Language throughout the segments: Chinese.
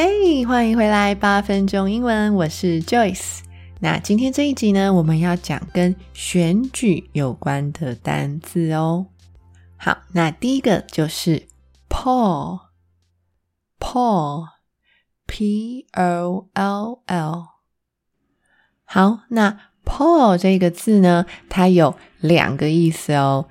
嘿，hey, 欢迎回来，八分钟英文，我是 Joyce。那今天这一集呢，我们要讲跟选举有关的单字哦。好，那第一个就是 poll，poll，P-O-L-L。好，那 poll 这个字呢，它有两个意思哦。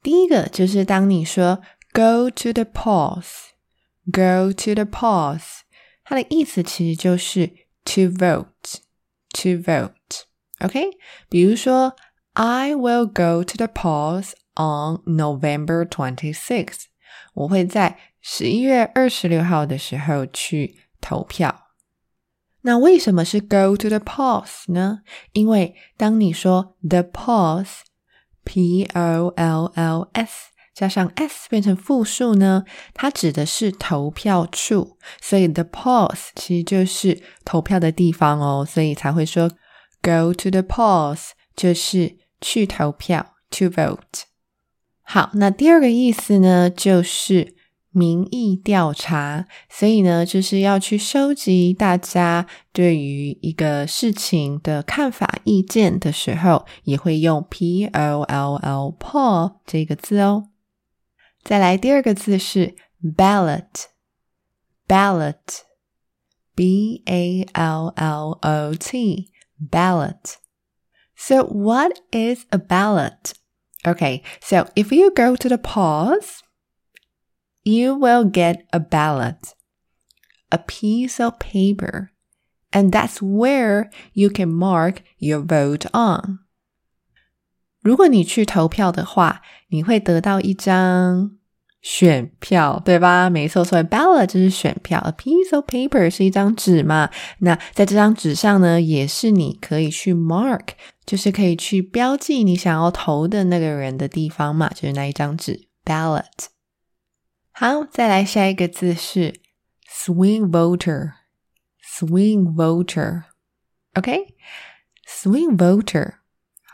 第一个就是当你说 go to the polls，go to the polls。它的意思其实就是 to vote，to vote，OK？比如说，I will go to the polls on November twenty sixth。我会在十一月二十六号的时候去投票。那为什么是 go to the polls 呢？因为当你说 the polls，P-O-L-L-S。 加上 s 变成复数呢，它指的是投票处，所以 the polls 其实就是投票的地方哦，所以才会说 go to the polls 就是去投票 to vote。好，那第二个意思呢，就是民意调查，所以呢，就是要去收集大家对于一个事情的看法、意见的时候，也会用 p o l l poll 这个字哦。再来第二个字是 ballot，ballot，b a l l o t，ballot。Ballot. So what is a ballot? Okay, so if you go to the polls, you will get a ballot, a piece of paper, and that's where you can mark your vote on. 如果你去投票的话，你会得到一张。选票对吧？没错，所以 ballot 就是选票，a piece of paper 是一张纸嘛。那在这张纸上呢，也是你可以去 mark，就是可以去标记你想要投的那个人的地方嘛，就是那一张纸 ballot。好，再来下一个字是 swing voter，swing voter，OK，swing voter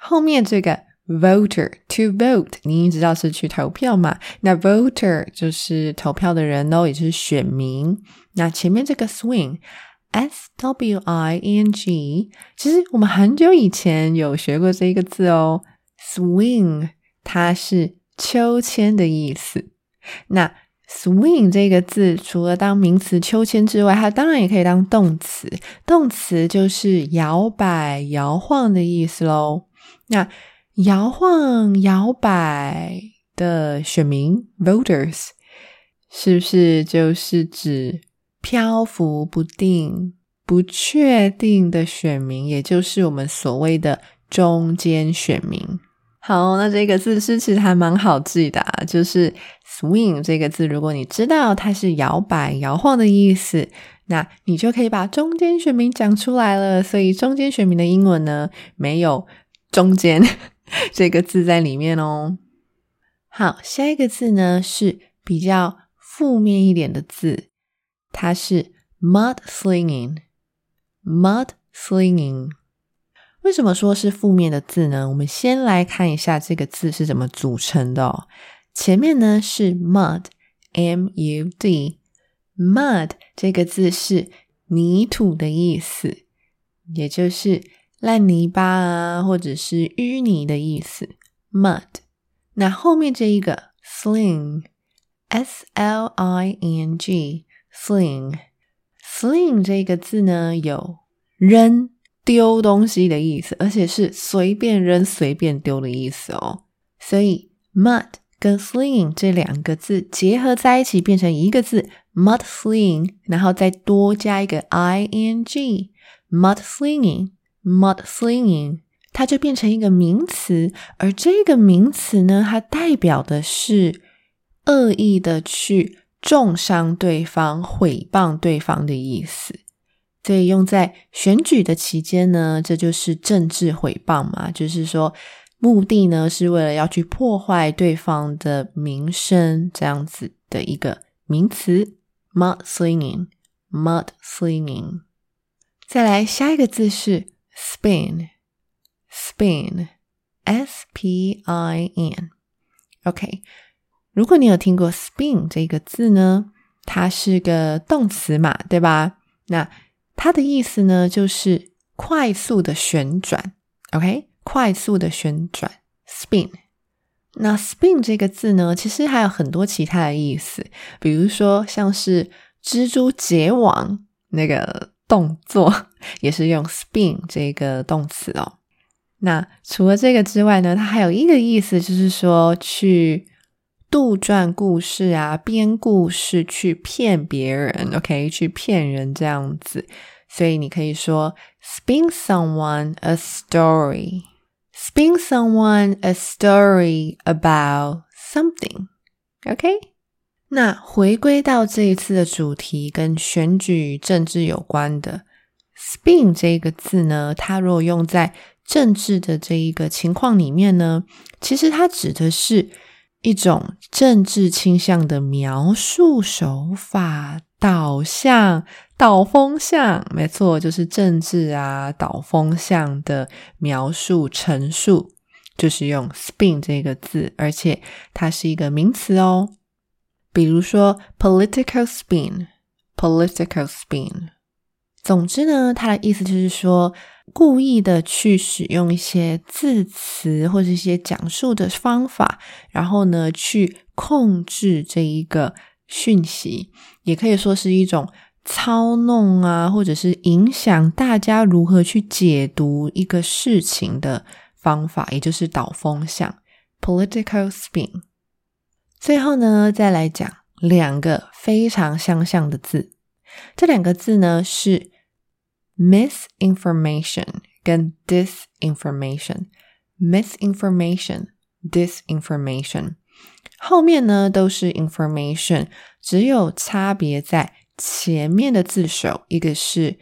后面这个。Voter to vote，你知道是去投票嘛？那 voter 就是投票的人哦，也就是选民。那前面这个 swing，S W I N G，其实我们很久以前有学过这个字哦。Swing 它是秋千的意思。那 swing 这个字除了当名词秋千之外，它当然也可以当动词。动词就是摇摆、摇晃的意思喽。那摇晃、摇摆的选民 （voters） 是不是就是指漂浮不定、不确定的选民，也就是我们所谓的中间选民？好，那这个字是其实还蛮好记的啊，就是 “swing” 这个字，如果你知道它是摇摆、摇晃的意思，那你就可以把中间选民讲出来了。所以，中间选民的英文呢，没有中间。这个字在里面哦。好，下一个字呢是比较负面一点的字，它是 mudslinging。mudslinging。为什么说是负面的字呢？我们先来看一下这个字是怎么组成的。前面呢是 mud，m-u-d。mud 这个字是泥土的意思，也就是。烂泥巴啊，或者是淤泥的意思，mud。那后面这一个 sling，s l i n g，sling，sling 这个字呢，有扔、丢东西的意思，而且是随便扔、随便丢的意思哦。所以 mud 跟 sling 这两个字结合在一起，变成一个字 mud sling，然后再多加一个 i n g，mud slinging Mud slinging，它就变成一个名词。而这个名词呢，它代表的是恶意的去重伤对方、毁谤对方的意思。所以用在选举的期间呢，这就是政治毁谤嘛，就是说。目的呢，是为了要去破坏对方的名声，这样子的一个名词，mudslinging，mudslinging。再来下一个字是 spin，spin，S-P-I-N。OK，如果你有听过 spin 这个字呢，它是个动词嘛，对吧？那它的意思呢，就是快速的旋转。OK。快速的旋转，spin。那 spin 这个字呢，其实还有很多其他的意思，比如说像是蜘蛛结网那个动作，也是用 spin 这个动词哦。那除了这个之外呢，它还有一个意思，就是说去杜撰故事啊，编故事去骗别人，OK，去骗人这样子。所以你可以说 spin someone a story。Spin someone a story about something. OK，那回归到这一次的主题，跟选举政治有关的 “spin” 这个字呢，它如果用在政治的这一个情况里面呢，其实它指的是一种政治倾向的描述手法。导向、导风向，没错，就是政治啊，导风向的描述陈述，就是用 spin 这个字，而且它是一个名词哦。比如说 political spin，political spin。总之呢，它的意思就是说，故意的去使用一些字词或者一些讲述的方法，然后呢，去控制这一个。讯息也可以说是一种操弄啊，或者是影响大家如何去解读一个事情的方法，也就是导风向 （political spin）。最后呢，再来讲两个非常相像的字，这两个字呢是 misinformation 跟 disinformation。misinformation，disinformation。后面呢都是 information，只有差别在前面的字首，一个是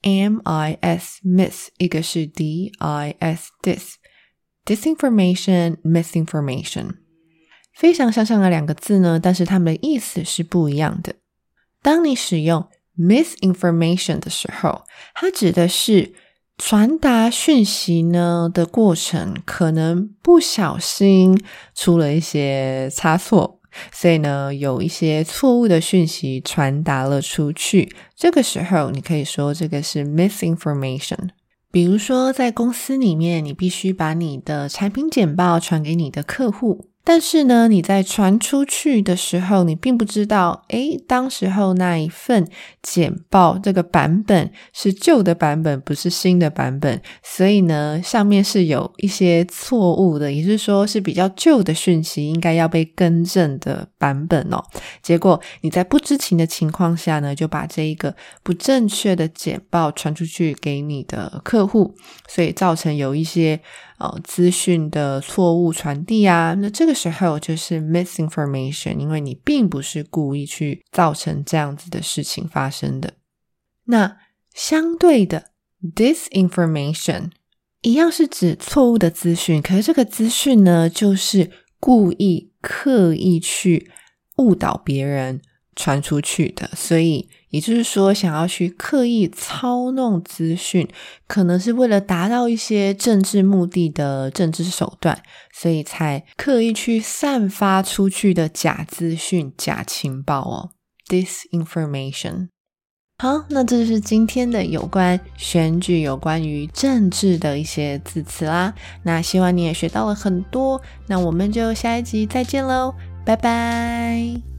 m-i-s miss，一个是 d-i-s dis，disinformation misinformation，非常相像的两个字呢，但是它们的意思是不一样的。当你使用 misinformation 的时候，它指的是。传达讯息呢的过程，可能不小心出了一些差错，所以呢，有一些错误的讯息传达了出去。这个时候，你可以说这个是 misinformation。比如说，在公司里面，你必须把你的产品简报传给你的客户。但是呢，你在传出去的时候，你并不知道，诶，当时候那一份简报这个版本是旧的版本，不是新的版本，所以呢，上面是有一些错误的，也是说是比较旧的讯息，应该要被更正的版本哦。结果你在不知情的情况下呢，就把这一个不正确的简报传出去给你的客户，所以造成有一些。哦，资讯的错误传递啊，那这个时候就是 misinformation，因为你并不是故意去造成这样子的事情发生的。那相对的 disinformation 一样是指错误的资讯，可是这个资讯呢，就是故意刻意去误导别人传出去的，所以。也就是说，想要去刻意操弄资讯，可能是为了达到一些政治目的的政治手段，所以才刻意去散发出去的假资讯、假情报哦。Disinformation。好，那这就是今天的有关选举、有关于政治的一些字词啦。那希望你也学到了很多。那我们就下一集再见喽，拜拜。